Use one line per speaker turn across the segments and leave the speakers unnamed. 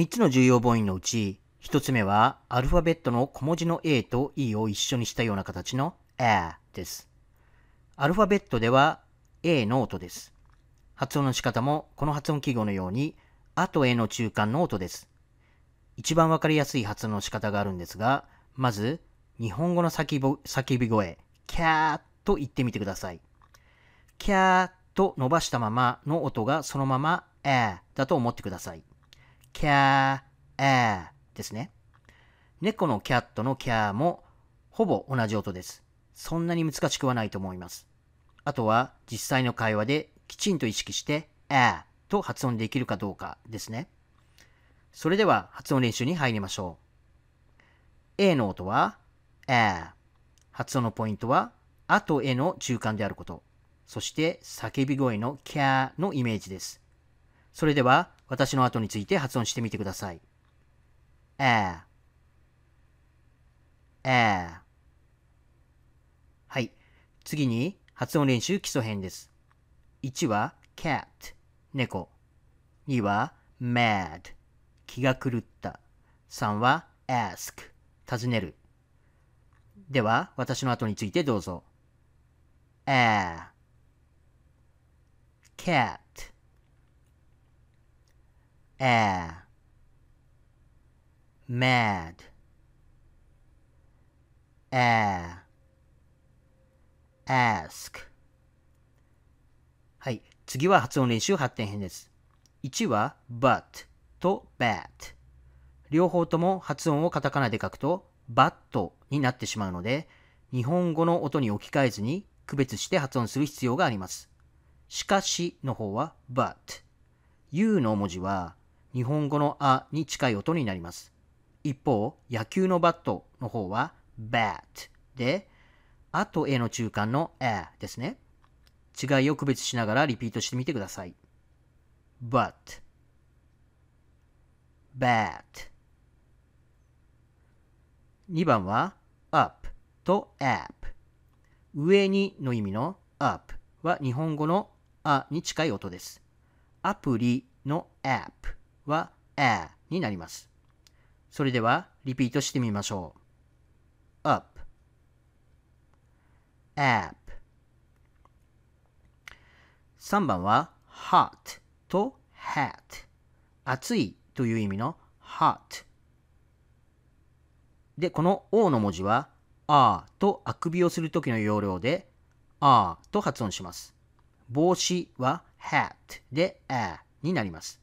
3つの重要母音のうち、1つ目はアルファベットの小文字の A と E を一緒にしたような形の A です。アルファベットでは A の音です。発音の仕方もこの発音記号のように、あと A の中間の音です。一番わかりやすい発音の仕方があるんですが、まず、日本語の叫び声、キャーと言ってみてください。キャーと伸ばしたままの音がそのまま、えだと思ってください。キャー、ですね。猫のキャットのキャーもほぼ同じ音です。そんなに難しくはないと思います。あとは実際の会話できちんと意識して、えと発音できるかどうかですね。それでは発音練習に入りましょう。A の音は、え発音のポイントは、あとえの中間であること。そして叫び声のキャーのイメージです。それでは私の後について発音してみてください。ええはい。次に発音練習基礎編です。1は cat 猫。2は mad 気が狂った。3は ask 尋ねる。では、私の後についてどうぞ。a cat a mad a ask はい。次は発音練習発展編です。1は but と bat 両方とも発音をカタカナで書くと but になってしまうので日本語の音に置き換えずに区別して発音する必要があります。しかしの方は but。u の文字は日本語のあに近い音になります。一方、野球のバットの方は bat で、あと A の中間の a ですね。違いを区別しながらリピートしてみてください。but, bat 2番は up と app 上にの意味の up は日本語のあに近い音です。アプリの app は a になります。それではリピートしてみましょう。up app 3番は hot と hat 暑いという意味の hot で、この O の文字は、あとあくびをするときの要領で、あと発音します。帽子は hat で a になります。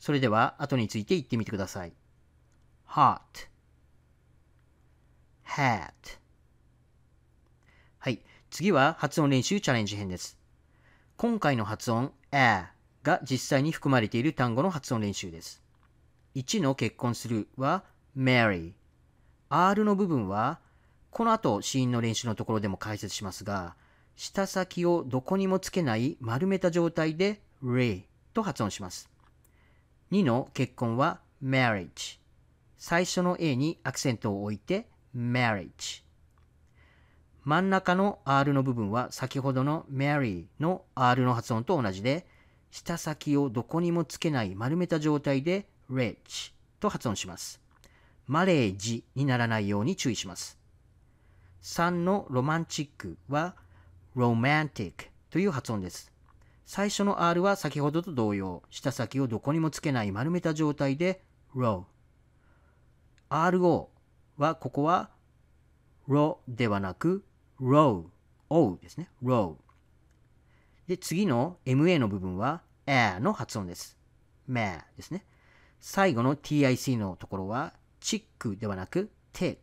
それでは、後について言ってみてください。hot, hat はい。次は発音練習チャレンジ編です。今回の発音 a が実際に含まれている単語の発音練習です。1の結婚するは marry R の部分は、この後、子音の練習のところでも解説しますが、舌先をどこにもつけない丸めた状態で re と発音します。2の結婚は marriage。最初の A にアクセントを置いて marriage。真ん中の R の部分は先ほどの marry の R の発音と同じで、舌先をどこにもつけない丸めた状態で rich と発音します。マレージにならないように注意します。3のロマンチックはロマンティックという発音です。最初の R は先ほどと同様、舌先をどこにもつけない丸めた状態で row。RO はここは ro ではなく row。o ですね。row。で、次の MA の部分は a の発音です。ma ですね。最後の TIC のところはチックではなく tick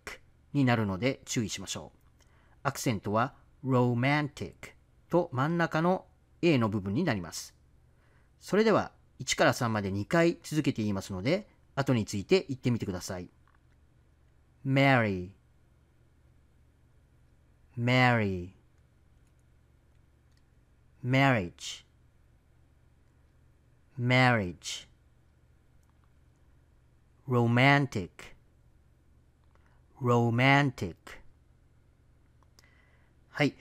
になるので注意しましょう。アクセントは romantic と真ん中の A の部分になります。それでは1から3まで2回続けて言いますので、後について言ってみてください。Mary Mary marriage marriage romantic romantic はい。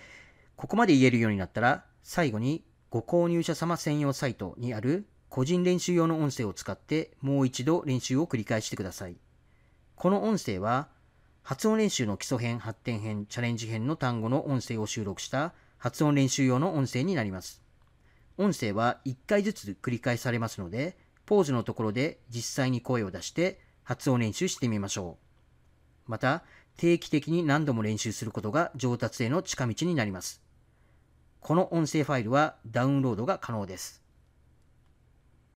ここまで言えるようになったら、最後にご購入者様専用サイトにある個人練習用の音声を使ってもう一度練習を繰り返してください。この音声は発音練習の基礎編、発展編、チャレンジ編の単語の音声を収録した発音練習用の音声になります。音声は1回ずつ繰り返されますので、ポーズのところで実際に声を出して発音練習してみましょう。また、定期的に何度も練習することが上達への近道になります。この音声ファイルはダウンロードが可能です。